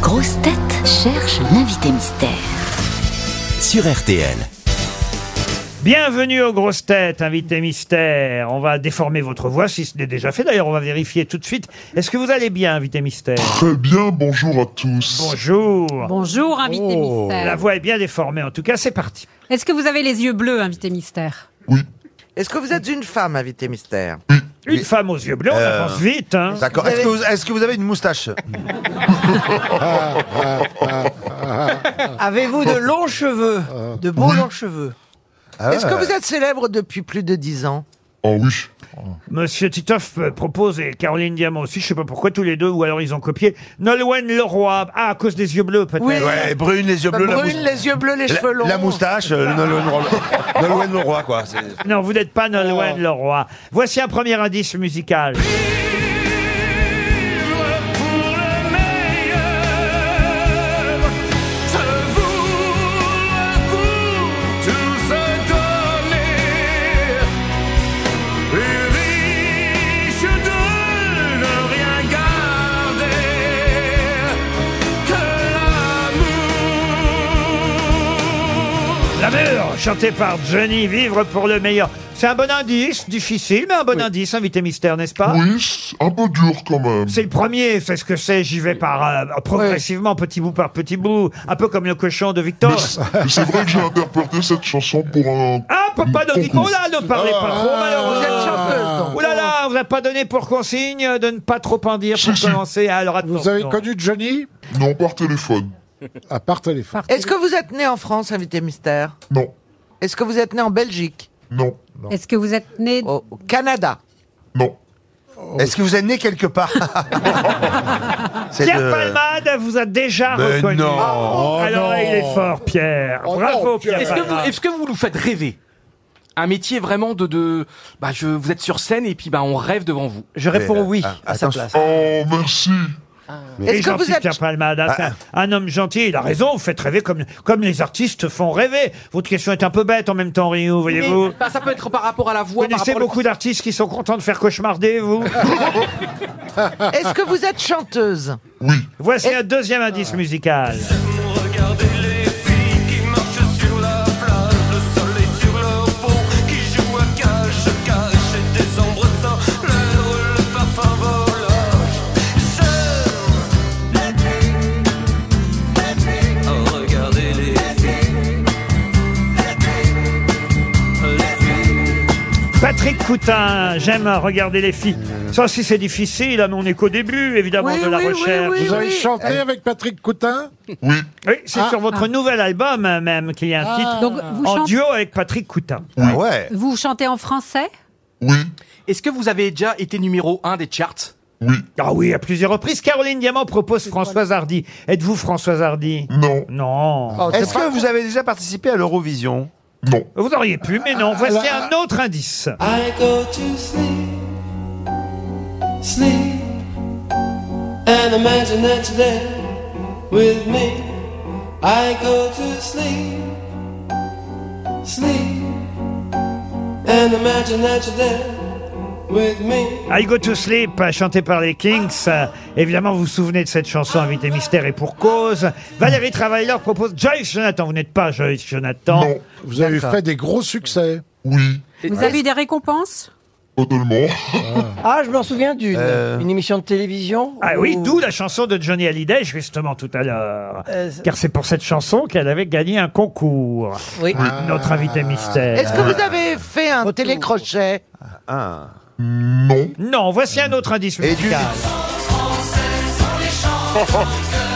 grosses têtes cherchent l'invité mystère. sur RTL. Bienvenue aux grosses têtes, invité mystère. On va déformer votre voix, si ce n'est déjà fait. D'ailleurs, on va vérifier tout de suite. Est-ce que vous allez bien, invité mystère? Très bien, bonjour à tous. Bonjour. Bonjour, invité mystère. La voix est bien déformée. En tout cas, c'est parti. Est-ce que vous avez les yeux bleus, invité mystère? Oui, Est-ce que vous êtes une femme, invité mystère? Une femme aux yeux bleus, on Euh, avance vite. Hein. D'accord. Est-ce que, vous- est-ce que vous avez une moustache Avez-vous de longs cheveux De beaux longs cheveux? Ah Est-ce que vous êtes célèbre depuis plus de dix ans? Oh oui. Monsieur Titoff euh, propose, et Caroline Diamant aussi, je sais pas pourquoi tous les deux, ou alors ils ont copié, Nolwenn Leroy. Ah, à cause des yeux bleus, peut-être. Oui. Ouais, brune, les yeux bleus, la, Brune, mous- les yeux bleus, les cheveux longs. la, la moustache, euh, Nolwenn Leroy- Nolwenn Leroy, quoi. c'est- Non, vous n'êtes pas Nolwenn Leroy. Voici un premier indice musical. Chanté par Johnny, vivre pour le meilleur. C'est un bon indice, difficile, mais un bon indice, invité mystère, n'est-ce pas Oui, un peu dur quand même. C'est le premier, c'est ce que c'est, j'y vais par euh, progressivement, petit bout par petit bout, un peu comme le cochon de Victor. Mais c'est vrai que j'ai interprété cette chanson pour un... Ah, papa, ne dites- oh là, ne parlez pas trop, Vous malheureusement. êtes chanteuse, donc. Oh là là, on vous a pas donné pour consigne de ne pas trop en dire pour commencer. Alors Vous avez connu Johnny? Non, par téléphone. À part téléphone. Est-ce que vous êtes né en France, invité mystère? Non, Est-ce que vous êtes né en Belgique? Non, Est-ce que vous êtes né Au au Canada? Non. Est-ce que vous êtes né quelque part? C'est Pierre de- Palmade vous a déjà Mais reconnu. non. Oh Alors non. là, il est fort, Pierre. Oh Bravo, non, Pierre. Est-ce que, vous, Palmade. est-ce que vous nous faites rêver? Un métier vraiment de, de bah je vous êtes sur scène et puis bah on rêve devant vous. Je réponds oui ah, à sa place. Oh, merci. Est Est-ce que gentil, vous êtes... Pierre Palmade. hein, c'est un, un homme gentil. Il a raison. Vous faites rêver comme, comme les artistes font rêver. Votre question est un peu bête en même temps, Rio, voyez-vous. Mais, bah, ça peut être par rapport à la voix. par connaissez rapport à- beaucoup d'artistes qui sont contents de faire cauchemarder, vous Est-ce que vous êtes chanteuse? Oui, Voici un deuxième indice musical. Patrick Coutin, j'aime regarder les filles. Ça aussi c'est difficile, hein, mais on est qu'au début, évidemment, Oui, de la oui, oui, recherche. oui, Vous avez oui. chanté avec Patrick Coutin oui, Oui, c'est Ah, sur votre nouvel album euh, même qu'il y a un titre Donc, vous, en duo avec Patrick Coutin. Ah ouais. vous chantez en français? Oui, Est-ce que vous avez déjà été numéro 1 des charts? Oui, Ah oui, à plusieurs reprises. Caroline Diamant propose Françoise Hardy. Êtes-vous Françoise Hardy? Non, Non. Oh, Est-ce pas- que vous avez déjà participé à l'Eurovision? Non. Vous auriez pu, mais non. Voici un autre indice. I go to sleep, sleep, and imagine that you're there with me. I go to sleep, sleep, and imagine that you're there. I Go to Sleep, chanté par les Kings. Euh, Évidemment, vous vous souvenez de cette chanson, Invité Mystère et pour cause. Valérie Travailleur propose Joyce Jonathan. Vous n'êtes pas Joyce Jonathan. Non, Vous avez fait des gros succès. oui, Vous avez eu des récompenses totalement. Ah, je m'en souviens d'une Euh. une émission de télévision. Ah oui, où- d'où la chanson de Johnny Hallyday, justement, tout à l'heure. Euh, Car c'est pour cette chanson qu'elle avait gagné un concours. Oui. Notre invité mystère. Est-ce que vous avez fait un télécrochet Ah. Non, Non, voici un autre indice Et du- musical.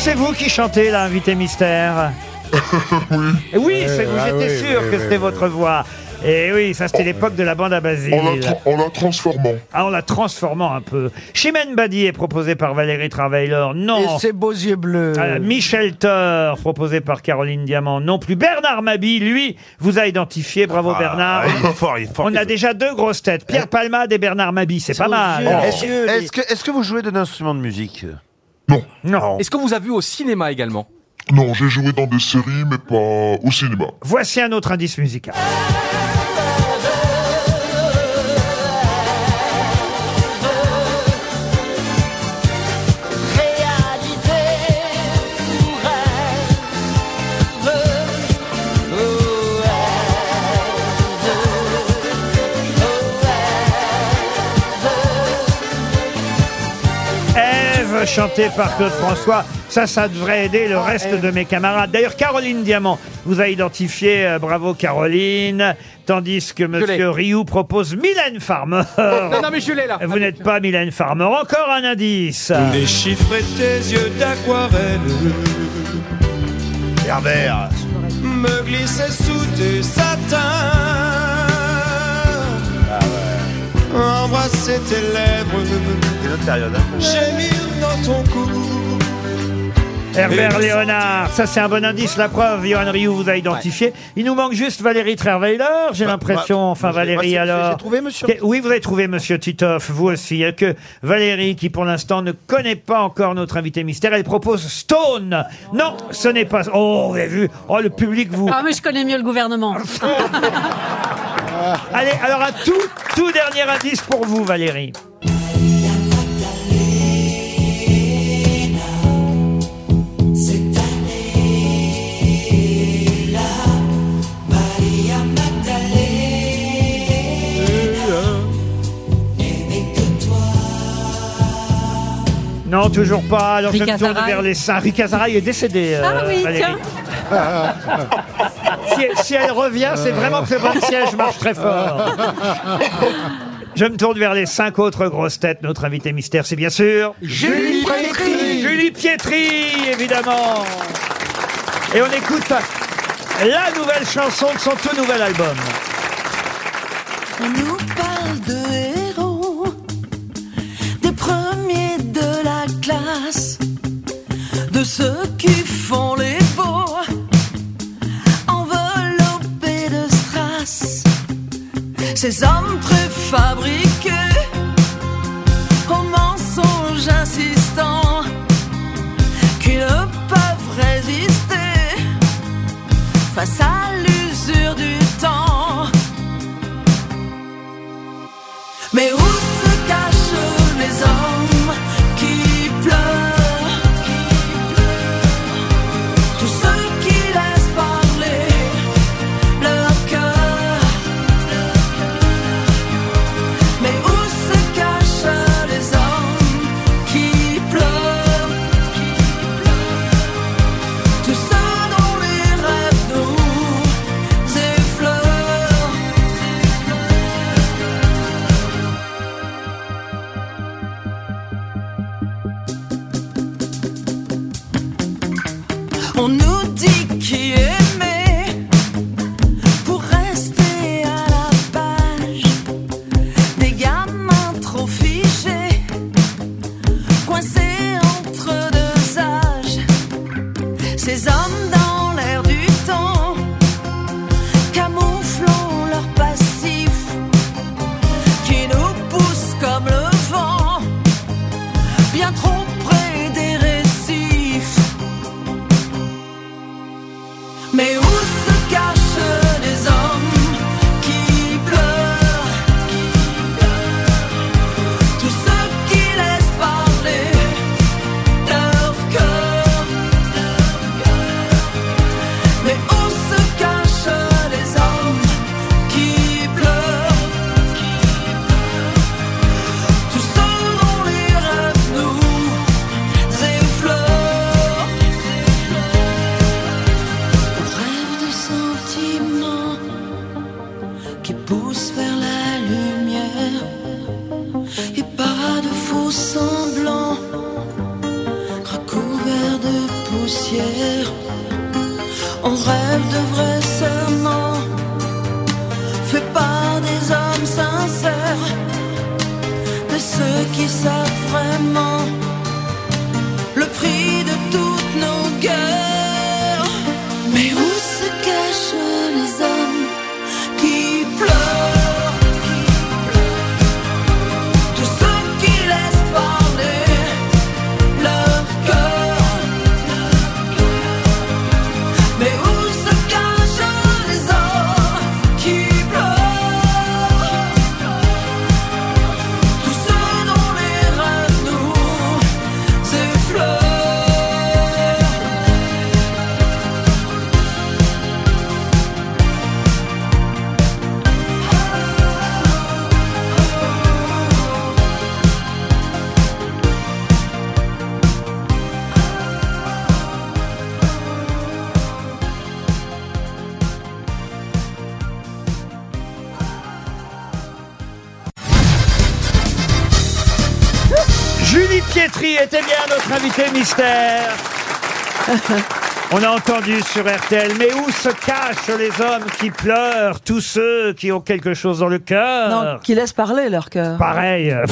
c'est vous qui chantez, là, invité mystère Oui, oui c'est vous, ah j'étais oui, sûr oui, que oui, c'était oui, votre voix. Et oui, ça c'était l'époque de la bande à Basile. En la, tra- en la transformant. Ah, en la transformant un peu. Chimène Badi est proposé par Valérie Travailer. Non. Et ses beaux yeux bleus. Ah, Michel Thor, proposé par Caroline Diamant. Non plus. Bernard Mabi, lui, vous a identifié. Bravo Bernard. Ah, il est fort, il est fort. On a déjà deux grosses têtes. Pierre Palmade et Bernard Mabi. C'est pas mal. Est-ce est-ce que, est-ce que vous jouez d'un instrument de musique? Non. Non. Est-ce que vous avez vu au cinéma également? Non, j'ai joué dans des séries, mais pas au cinéma. Voici un autre indice musical. Ève, chantée par Claude François. Ça, ça devrait aider le reste de mes camarades. D'ailleurs, Caroline Diamant vous a identifié. euh, bravo, Caroline. Tandis que Monsieur Rioux propose Mylène Farmer. Non, non, mais je l'ai là. Vous n'êtes pas Mylène Farmer. Encore un indice. Déchiffrer tes yeux d'aquarelle Herbert. Me glisser sous tes satins Embrasser tes lèvres C'est notre période. hein. Gémir dans ton cou Herbert Léonard, ça c'est un bon indice, la preuve, Johan Rioux vous a identifié. Il nous manque juste Valérie Trierweiler, j'ai l'impression, bah, enfin moi, j'ai- Valérie moi, alors. j'ai trouvé, monsieur. Que- Oui, vous avez trouvé monsieur Titoff, vous aussi. Il y a que Valérie qui pour l'instant ne connaît pas encore notre invité mystère, elle propose Stone. Non, ce n'est pas... Oh, vous avez vu, oh le public vous... Ah, mais je connais mieux le gouvernement. Allez, alors un tout, tout dernier indice pour vous Valérie. Que toi Non, toujours pas. Alors je me tourne vers les saints. Rika Zaraï est décédée. euh, Ah oui, Valérie. Si, si elle revient, c'est vraiment que le bon siège marche très fort. Je me tourne vers les cinq autres grosses têtes. Notre invité mystère, c'est bien sûr Julie Pietri. Julie Pietri, évidemment. Et on écoute la nouvelle chanson de son tout nouvel album. On nous parle de héros, des premiers de la classe, de ceux qui passar. Qui était bien notre invité mystère. On a entendu sur RTL, mais où se cachent les hommes qui pleurent, tous ceux qui ont quelque chose dans le cœur? Non, qui laissent parler leur cœur. Pareil.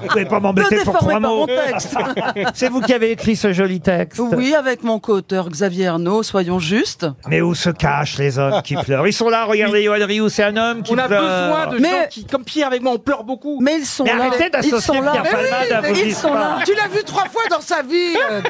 Vous pouvez pas m'embêter Ne pour déformez trois pas mots. mon texte. C'est vous qui avez écrit ce joli texte. Oui, avec mon co-auteur Xavier Ernaud, soyons justes. Mais où se cachent les hommes qui pleurent? Ils sont là, regardez, Yoann Rioux, c'est un homme qui On a pleure. besoin de Mais- gens qui, comme Pierre avec moi, on pleure beaucoup. Mais ils sont Mais là. arrêtez ils d'associer sont là. Pierre Palmade à vos Ils sont là. Tu l'as vu trois fois dans sa vie. euh,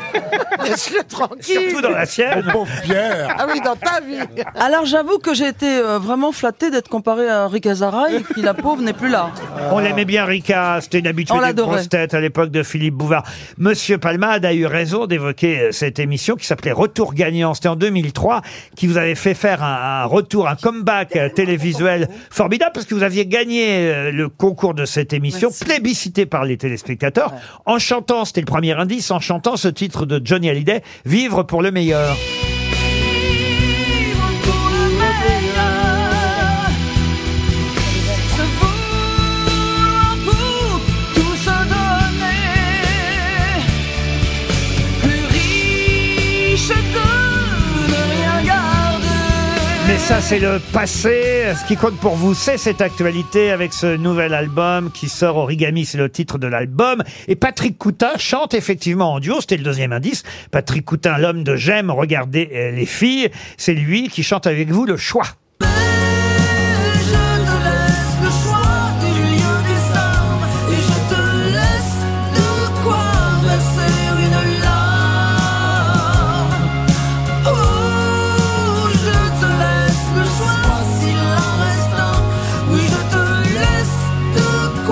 Laisse-le tranquille. Surtout dans la sienne. Pauvre Pierre. Ah oui, dans ta vie. Alors j'avoue que j'ai été euh, vraiment flattée d'être comparée à Rick Azaray et qui la pauvre n'est plus là. On l'aimait bien, Rika. C'était une habitude On des l'adorait. grosses têtes à l'époque de Philippe Bouvard. Monsieur Palmade a eu raison d'évoquer euh, cette émission qui s'appelait Retour gagnant. C'était en 2003 qui vous avait fait faire un, un retour, un comeback euh, télévisuel formidable parce que vous aviez gagné euh, le concours de cette émission, plébiscité par les téléspectateurs, en chantant, c'était le premier indice, en chantant ce titre de Johnny Hallyday, Vivre pour le meilleur. Mais ça, c'est le passé. Ce qui compte pour vous, c'est cette actualité avec ce nouvel album qui sort Origami, c'est le titre de l'album. Et Patrick Coutin chante effectivement en duo. C'était le deuxième indice. Patrick Coutin, l'homme de J'aime regarder euh, les filles. C'est lui qui chante avec vous le choix.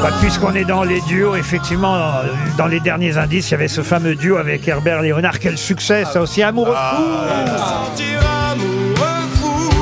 Bah, Puisqu'on est dans les duos, effectivement, euh, dans les derniers indices, il y avait ce fameux duo avec Herbert Léonard. Quel succès, ça aussi, amoureux fou. Sentir amoureux fou.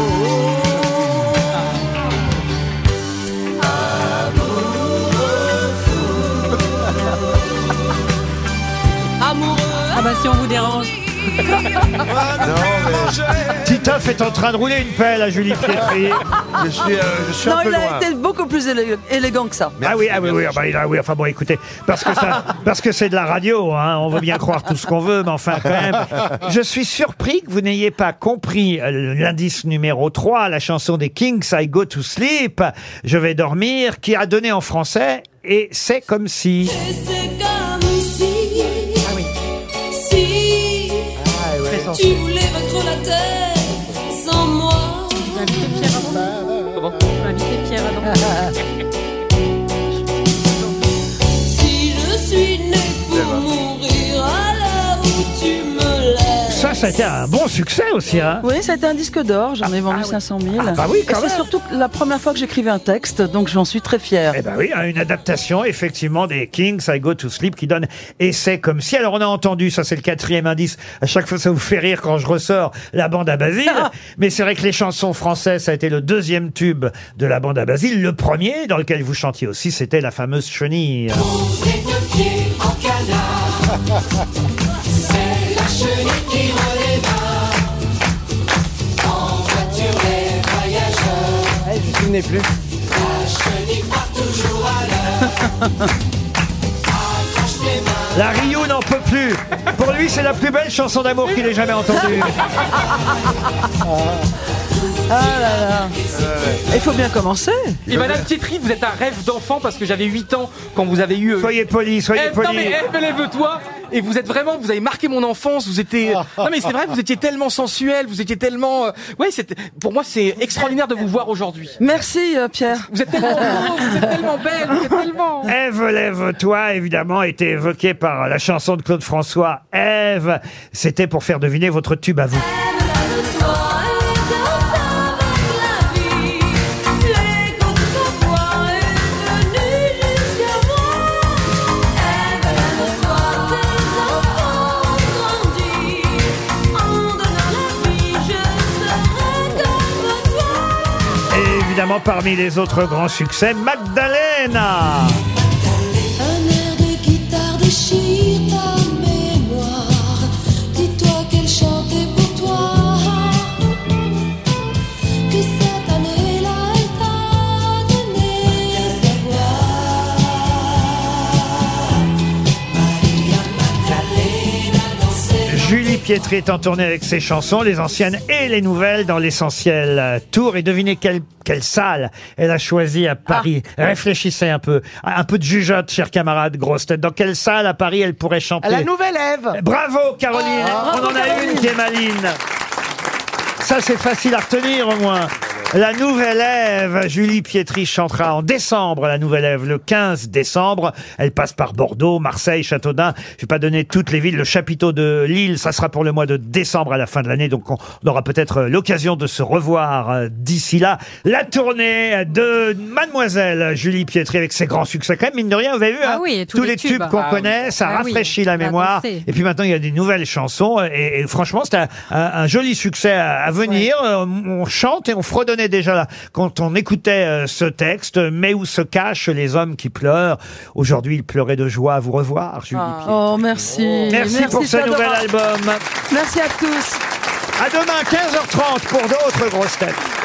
Amoureux. Ah bah si on vous dérange. Titoff est en train de rouler une pelle à Julie Pietri. Je suis, euh, je suis Non, un peu il a loin. été beaucoup plus élé- élégant que ça. Ah oui, ah oui, oui, ah bah, il a- oui, enfin bon, écoutez, parce que ça, parce que c'est de la radio, hein, on veut bien croire tout ce qu'on veut, mais enfin quand même, je suis surpris que vous n'ayez pas compris euh, l'indice numéro 3, la chanson des Kings, I Go to Sleep, je vais dormir, qui a donné en français, et c'est comme si. Et c'est comme si. Tu voulais vaincre la terre Ça, a été un bon succès aussi, hein. Oui, ça a été un disque d'or, j'en ai vendu 500 000. Ah bah oui, quand Et c'est surtout la première fois que j'écrivais un texte, donc j'en suis très fière. Eh ben oui, hein, une adaptation effectivement des Kings, I Go to Sleep, qui donne c'est comme si. Alors on a entendu, ça c'est le quatrième indice. À chaque fois, ça vous fait rire quand je ressors la bande à Basile. Mais c'est vrai que les chansons françaises, ça a été le deuxième tube de la bande à Basile. Le premier, dans lequel vous chantiez aussi, c'était la fameuse chenille. Les deux pieds mains. La Rio n'en peut plus. Pour lui, c'est la plus belle chanson d'amour qu'il ait jamais entendue. Ah là là. Il faut bien commencer. Et Madame Pietri, vous êtes un rêve d'enfant parce que j'avais 8 ans quand vous avez eu. euh, Soyez poli, soyez Ève, non poli. mais Ève, lève-toi Et vous êtes vraiment, vous avez marqué mon enfance, vous étiez... Non mais c'est vrai, vous étiez tellement sensuel, vous étiez tellement... euh, Ouais, c'était... Pour moi, c'est extraordinaire de vous voir aujourd'hui. Merci euh, Pierre. Vous êtes tellement beau, vous êtes tellement belle, vous êtes tellement... Ève, lève-toi, évidemment, a été évoqué par la chanson de Claude François. Ève, c'était pour faire deviner votre tube à vous. Évidemment, parmi les autres grands succès, Magdalena. Pietri est en tournée avec ses chansons, les anciennes et les nouvelles, dans l'essentiel tour. Et devinez quelle, quelle salle elle a choisi à Paris. Réfléchissez un peu. Un peu de jugeote, chers camarades grosses têtes. Dans quelle salle à Paris elle pourrait chanter La nouvelle Ève. Bravo Caroline On en a une qui est maline. Ça c'est facile à retenir au moins. La nouvelle Ève, Julie Pietri chantera en décembre, la nouvelle Ève, le 15 décembre. Elle passe par Bordeaux, Marseille, Châteaudun. Je vais pas donner toutes les villes. Le chapiteau de Lille, ça sera pour le mois de décembre à la fin de l'année. Donc on aura peut-être l'occasion de se revoir euh, d'ici là. La tournée de Mademoiselle Julie Pietri avec ses grands succès. Quand même, mine de rien, vous avez vu, Ah hein, oui, tous, tous les tubes qu'on Ah oui. connaît, ça Ah oui, rafraîchit la a mémoire. dansé. Et puis maintenant, il y a des nouvelles chansons. Et, et franchement, c'est un, un- un joli succès à, à venir. Euh, On chante et on déjà là quand on écoutait euh, ce texte. Mais où se cachent les hommes qui pleurent Aujourd'hui, ils pleuraient de joie à vous revoir, Julie. Pietri. Oh merci. Merci, pour ce nouvel adorable. album. Merci à tous. À demain, 15h30 pour d'autres grosses têtes.